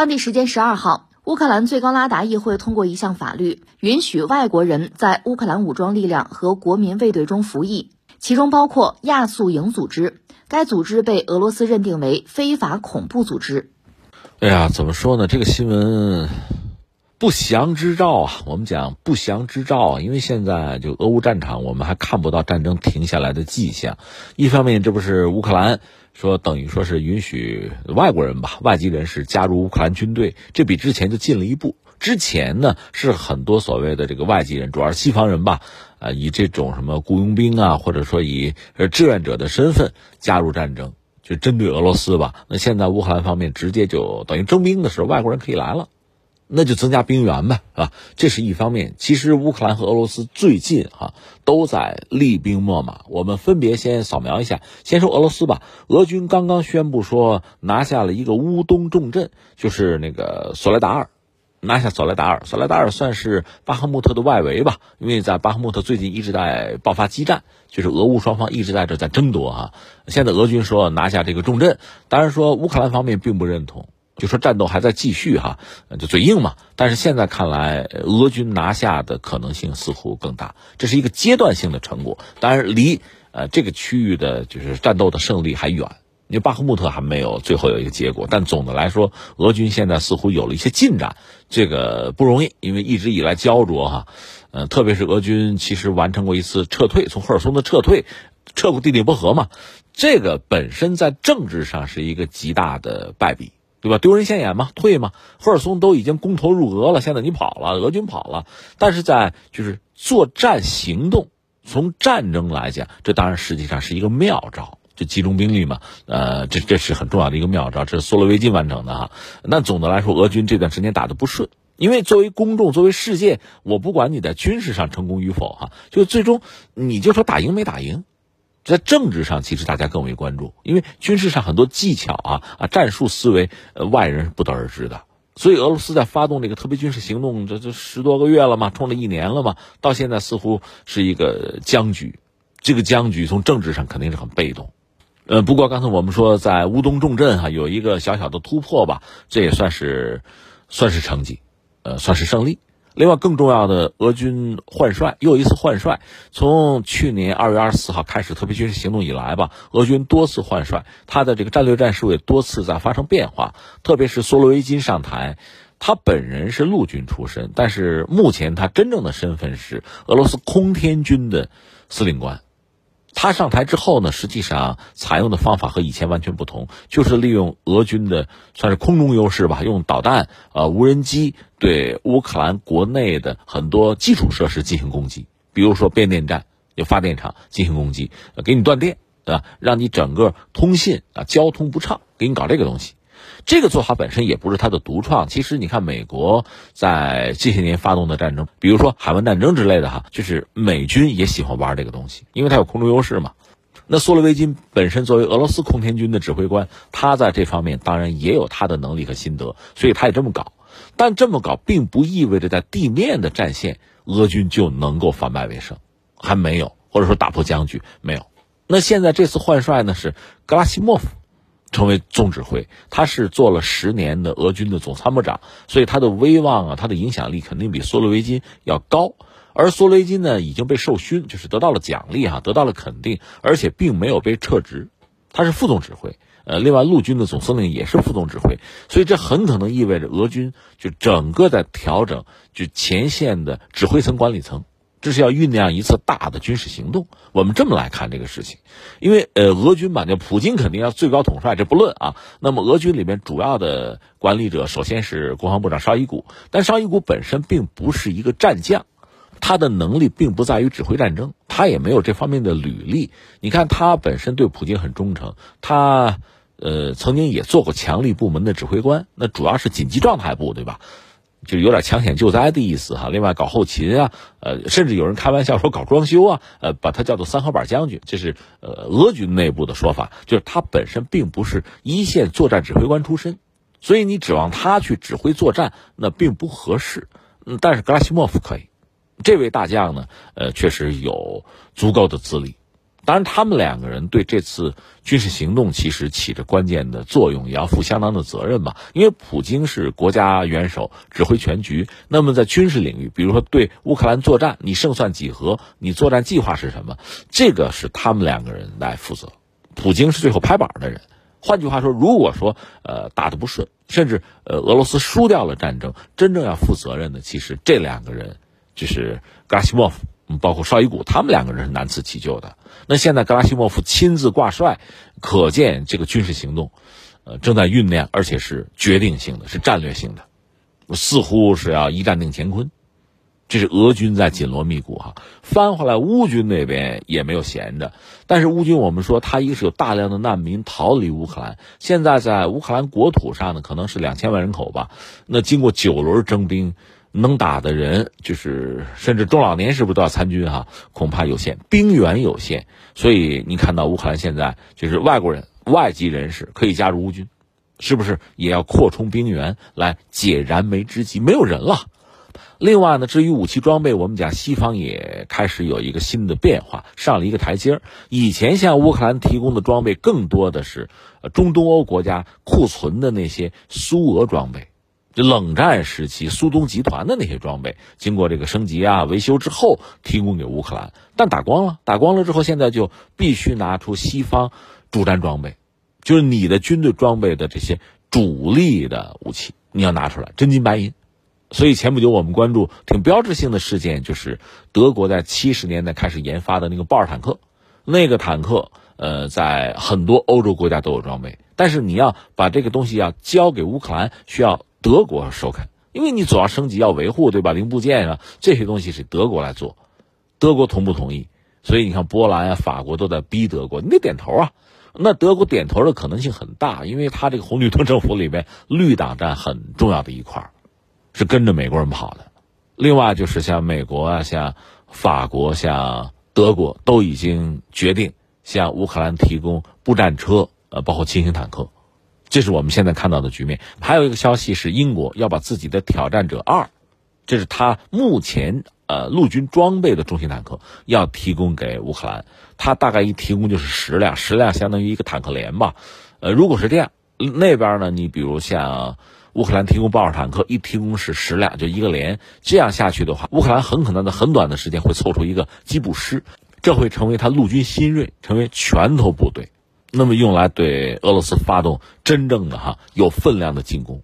当地时间十二号，乌克兰最高拉达议会通过一项法律，允许外国人在乌克兰武装力量和国民卫队中服役，其中包括亚速营组织。该组织被俄罗斯认定为非法恐怖组织。哎呀，怎么说呢？这个新闻不祥之兆啊！我们讲不祥之兆啊，因为现在就俄乌战场，我们还看不到战争停下来的迹象。一方面，这不是乌克兰。说等于说是允许外国人吧，外籍人士加入乌克兰军队，这比之前就进了一步。之前呢是很多所谓的这个外籍人，主要是西方人吧，呃，以这种什么雇佣兵啊，或者说以呃志愿者的身份加入战争，就针对俄罗斯吧。那现在乌克兰方面直接就等于征兵的时候，外国人可以来了。那就增加兵源呗，啊，这是一方面。其实乌克兰和俄罗斯最近啊都在厉兵秣马。我们分别先扫描一下，先说俄罗斯吧。俄军刚刚宣布说拿下了一个乌东重镇，就是那个索莱达尔，拿下索莱达尔。索莱达尔算是巴赫穆特的外围吧，因为在巴赫穆特最近一直在爆发激战，就是俄乌双方一直在这在争夺啊。现在俄军说拿下这个重镇，当然说乌克兰方面并不认同。就说战斗还在继续哈，就嘴硬嘛。但是现在看来，俄军拿下的可能性似乎更大，这是一个阶段性的成果。当然，离呃这个区域的就是战斗的胜利还远，因为巴赫穆特还没有最后有一个结果。但总的来说，俄军现在似乎有了一些进展，这个不容易，因为一直以来焦灼哈。呃，特别是俄军其实完成过一次撤退，从赫尔松的撤退，撤过第聂伯河嘛，这个本身在政治上是一个极大的败笔。对吧？丢人现眼嘛，退嘛。赫尔松都已经攻投入俄了，现在你跑了，俄军跑了。但是在就是作战行动，从战争来讲，这当然实际上是一个妙招，就集中兵力嘛。呃，这这是很重要的一个妙招，这是苏洛维金完成的哈。那总的来说，俄军这段时间打的不顺，因为作为公众，作为世界，我不管你在军事上成功与否哈，就最终你就说打赢没打赢。在政治上，其实大家更为关注，因为军事上很多技巧啊啊战术思维，呃外人是不得而知的。所以俄罗斯在发动这个特别军事行动，这这十多个月了嘛，冲了一年了嘛，到现在似乎是一个僵局。这个僵局从政治上肯定是很被动。呃，不过刚才我们说在乌东重镇哈有一个小小的突破吧，这也算是算是成绩，呃，算是胜利。另外，更重要的，俄军换帅又一次换帅。从去年二月二十四号开始特别军事行动以来吧，俄军多次换帅，他的这个战略战术也多次在发生变化。特别是索罗维金上台，他本人是陆军出身，但是目前他真正的身份是俄罗斯空天军的司令官。他上台之后呢，实际上采用的方法和以前完全不同，就是利用俄军的算是空中优势吧，用导弹、呃无人机对乌克兰国内的很多基础设施进行攻击，比如说变电站、有发电厂进行攻击，给你断电，啊？让你整个通信啊交通不畅，给你搞这个东西。这个做法本身也不是他的独创。其实你看，美国在这些年发动的战争，比如说海湾战争之类的，哈，就是美军也喜欢玩这个东西，因为它有空中优势嘛。那苏洛维金本身作为俄罗斯空天军的指挥官，他在这方面当然也有他的能力和心得，所以他也这么搞。但这么搞并不意味着在地面的战线，俄军就能够反败为胜，还没有，或者说打破僵局没有。那现在这次换帅呢，是格拉西莫夫。成为总指挥，他是做了十年的俄军的总参谋长，所以他的威望啊，他的影响力肯定比索洛维金要高。而索洛维金呢，已经被授勋，就是得到了奖励哈，得到了肯定，而且并没有被撤职，他是副总指挥。呃，另外陆军的总司令也是副总指挥，所以这很可能意味着俄军就整个在调整，就前线的指挥层、管理层。这是要酝酿一次大的军事行动，我们这么来看这个事情，因为呃，俄军吧，就普京肯定要最高统帅，这不论啊。那么俄军里面主要的管理者，首先是国防部长绍伊古，但绍伊古本身并不是一个战将，他的能力并不在于指挥战争，他也没有这方面的履历。你看他本身对普京很忠诚，他呃曾经也做过强力部门的指挥官，那主要是紧急状态部，对吧？就有点抢险救灾的意思哈，另外搞后勤啊，呃，甚至有人开玩笑说搞装修啊，呃，把他叫做三合板将军，这是呃俄军内部的说法，就是他本身并不是一线作战指挥官出身，所以你指望他去指挥作战那并不合适。嗯，但是格拉西莫夫可以，这位大将呢，呃，确实有足够的资历，当然，他们两个人对这次军事行动其实起着关键的作用，也要负相当的责任吧。因为普京是国家元首，指挥全局。那么在军事领域，比如说对乌克兰作战，你胜算几何？你作战计划是什么？这个是他们两个人来负责。普京是最后拍板的人。换句话说，如果说呃打得不顺，甚至呃俄罗斯输掉了战争，真正要负责任的，其实这两个人就是格拉西莫夫。包括绍伊古，他们两个人是难辞其咎的。那现在格拉西莫夫亲自挂帅，可见这个军事行动，呃，正在酝酿，而且是决定性的，是战略性的，似乎是要一战定乾坤。这是俄军在紧锣密鼓哈。翻回来，乌军那边也没有闲着。但是乌军，我们说他一个是有大量的难民逃离乌克兰，现在在乌克兰国土上呢，可能是两千万人口吧。那经过九轮征兵。能打的人，就是甚至中老年是不是都要参军哈？恐怕有限，兵源有限，所以你看到乌克兰现在就是外国人、外籍人士可以加入乌军，是不是也要扩充兵源来解燃眉之急？没有人了。另外呢，至于武器装备，我们讲西方也开始有一个新的变化，上了一个台阶。以前向乌克兰提供的装备更多的是中东欧国家库存的那些苏俄装备。冷战时期，苏东集团的那些装备，经过这个升级啊、维修之后，提供给乌克兰，但打光了，打光了之后，现在就必须拿出西方主战装备，就是你的军队装备的这些主力的武器，你要拿出来，真金白银。所以前不久我们关注挺标志性的事件，就是德国在七十年代开始研发的那个豹二坦克，那个坦克，呃，在很多欧洲国家都有装备，但是你要把这个东西要交给乌克兰，需要。德国收开，因为你总要升级，要维护，对吧？零部件啊，这些东西是德国来做，德国同不同意？所以你看，波兰啊、法国都在逼德国，你得点头啊。那德国点头的可能性很大，因为他这个红绿灯政府里面，绿党占很重要的一块，是跟着美国人跑的。另外就是像美国啊、像法国、像德国，都已经决定向乌克兰提供步战车，呃，包括轻型坦克。这是我们现在看到的局面。还有一个消息是，英国要把自己的挑战者二，这是他目前呃陆军装备的中型坦克，要提供给乌克兰。他大概一提供就是十辆，十辆相当于一个坦克连吧。呃，如果是这样，那边呢，你比如像乌克兰提供豹式坦克，一提供是十辆，就一个连。这样下去的话，乌克兰很可能在很短的时间会凑出一个机步师，这会成为他陆军新锐，成为拳头部队。那么用来对俄罗斯发动真正的哈有分量的进攻，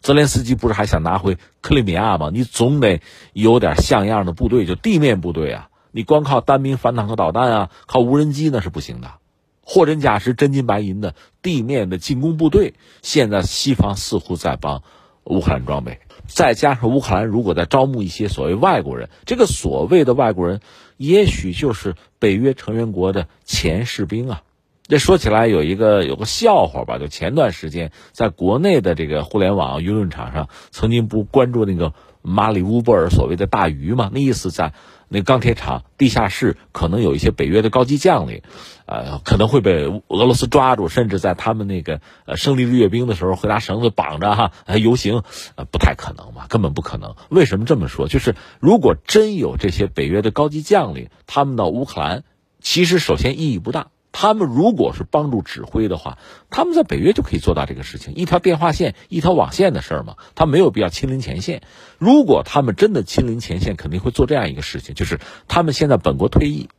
泽连斯基不是还想拿回克里米亚吗？你总得有点像样的部队，就地面部队啊！你光靠单兵反坦克导弹啊，靠无人机那是不行的。货真价实、真金白银的地面的进攻部队，现在西方似乎在帮乌克兰装备，再加上乌克兰如果在招募一些所谓外国人，这个所谓的外国人，也许就是北约成员国的前士兵啊。这说起来有一个有个笑话吧，就前段时间在国内的这个互联网舆论场上，曾经不关注那个马里乌波尔所谓的大鱼嘛？那意思在那钢铁厂地下室可能有一些北约的高级将领，呃，可能会被俄罗斯抓住，甚至在他们那个呃胜利日阅兵的时候会拿绳子绑着哈游行，呃，不太可能嘛，根本不可能。为什么这么说？就是如果真有这些北约的高级将领，他们到乌克兰，其实首先意义不大。他们如果是帮助指挥的话，他们在北约就可以做到这个事情，一条电话线、一条网线的事儿嘛，他没有必要亲临前线。如果他们真的亲临前线，肯定会做这样一个事情，就是他们现在本国退役，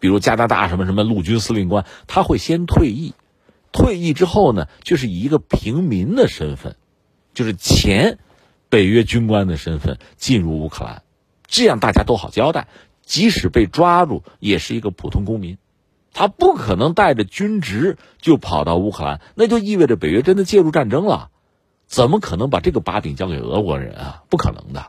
比如加拿大什么什么陆军司令官，他会先退役，退役之后呢，就是以一个平民的身份，就是前北约军官的身份进入乌克兰，这样大家都好交代，即使被抓住，也是一个普通公民。他不可能带着军职就跑到乌克兰，那就意味着北约真的介入战争了，怎么可能把这个把柄交给俄国人啊？不可能的。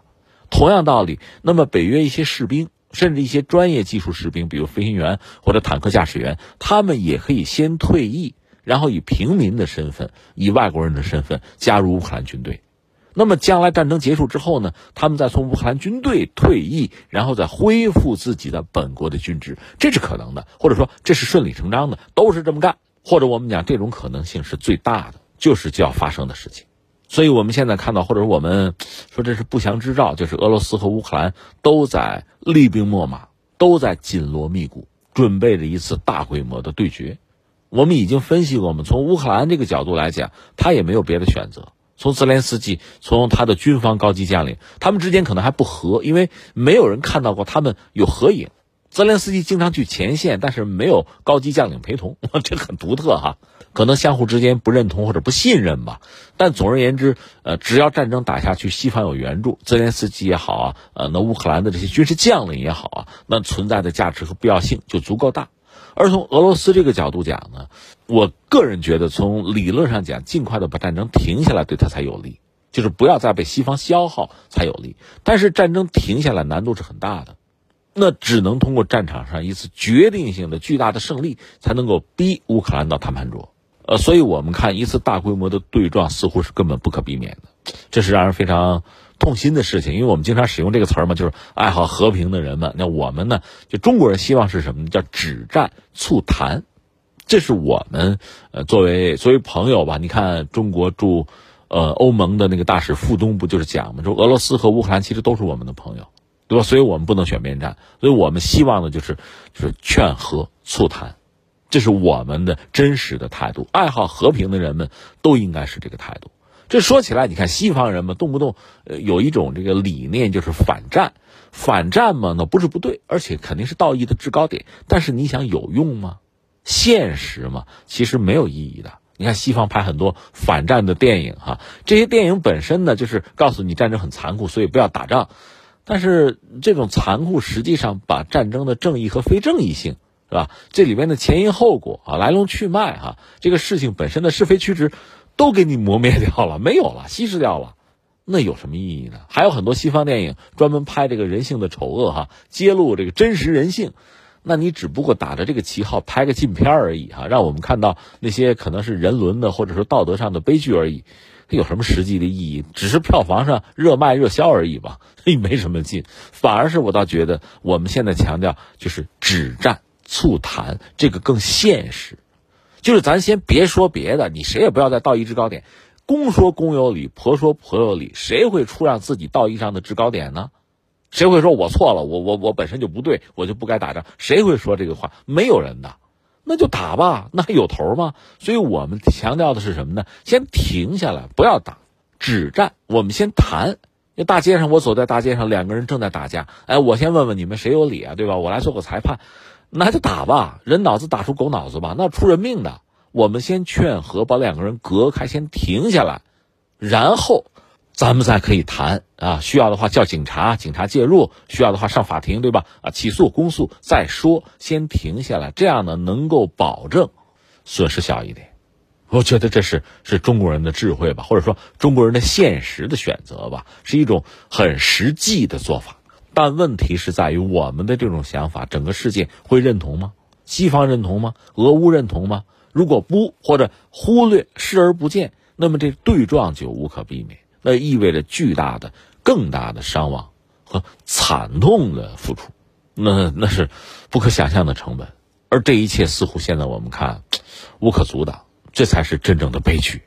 同样道理，那么北约一些士兵，甚至一些专业技术士兵，比如飞行员或者坦克驾驶员，他们也可以先退役，然后以平民的身份，以外国人的身份加入乌克兰军队。那么将来战争结束之后呢？他们再从乌克兰军队退役，然后再恢复自己的本国的军职，这是可能的，或者说这是顺理成章的，都是这么干。或者我们讲这种可能性是最大的，就是就要发生的事情。所以我们现在看到，或者说我们说这是不祥之兆，就是俄罗斯和乌克兰都在厉兵秣马，都在紧锣密鼓。准备着一次大规模的对决。我们已经分析过，我们从乌克兰这个角度来讲，他也没有别的选择。从泽连斯基，从他的军方高级将领，他们之间可能还不和，因为没有人看到过他们有合影。泽连斯基经常去前线，但是没有高级将领陪同，这很独特哈。可能相互之间不认同或者不信任吧。但总而言之，呃，只要战争打下去，西方有援助，泽连斯基也好啊，呃，那乌克兰的这些军事将领也好啊，那存在的价值和必要性就足够大。而从俄罗斯这个角度讲呢，我个人觉得，从理论上讲，尽快的把战争停下来，对他才有利，就是不要再被西方消耗才有利。但是战争停下来难度是很大的。那只能通过战场上一次决定性的巨大的胜利，才能够逼乌克兰到谈判桌。呃，所以我们看一次大规模的对撞似乎是根本不可避免的，这是让人非常痛心的事情。因为我们经常使用这个词儿嘛，就是爱好和平的人们。那我们呢，就中国人希望是什么呢？叫止战促谈，这是我们呃作为作为朋友吧。你看中国驻呃欧盟的那个大使傅东不就是讲嘛，说俄罗斯和乌克兰其实都是我们的朋友。对吧？所以我们不能选边站，所以我们希望的就是，就是劝和促谈，这是我们的真实的态度。爱好和平的人们都应该是这个态度。这说起来，你看西方人们动不动呃有一种这个理念，就是反战，反战嘛，那不是不对，而且肯定是道义的制高点。但是你想有用吗？现实嘛，其实没有意义的。你看西方拍很多反战的电影哈，这些电影本身呢，就是告诉你战争很残酷，所以不要打仗。但是这种残酷实际上把战争的正义和非正义性，是吧？这里面的前因后果啊，来龙去脉哈，这个事情本身的是非曲直，都给你磨灭掉了，没有了，稀释掉了，那有什么意义呢？还有很多西方电影专门拍这个人性的丑恶哈，揭露这个真实人性，那你只不过打着这个旗号拍个禁片而已哈，让我们看到那些可能是人伦的或者说道德上的悲剧而已。有什么实际的意义？只是票房上热卖热销而已吧，没什么劲。反而是我倒觉得，我们现在强调就是止战促谈，这个更现实。就是咱先别说别的，你谁也不要在道义制高点，公说公有理，婆说婆有理，谁会出让自己道义上的制高点呢？谁会说我错了？我我我本身就不对，我就不该打仗？谁会说这个话？没有人的。那就打吧，那还有头吗？所以我们强调的是什么呢？先停下来，不要打，止战。我们先谈。那大街上，我走在大街上，两个人正在打架。哎，我先问问你们谁有理啊？对吧？我来做个裁判，那就打吧。人脑子打出狗脑子吧，那出人命的。我们先劝和，把两个人隔开，先停下来，然后。咱们再可以谈啊，需要的话叫警察，警察介入；需要的话上法庭，对吧？啊，起诉、公诉再说，先停下来，这样呢能够保证损失小一点。我觉得这是是中国人的智慧吧，或者说中国人的现实的选择吧，是一种很实际的做法。但问题是在于我们的这种想法，整个世界会认同吗？西方认同吗？俄乌认同吗？如果不或者忽略、视而不见，那么这对撞就无可避免。那意味着巨大的、更大的伤亡和惨痛的付出，那那是不可想象的成本，而这一切似乎现在我们看无可阻挡，这才是真正的悲剧。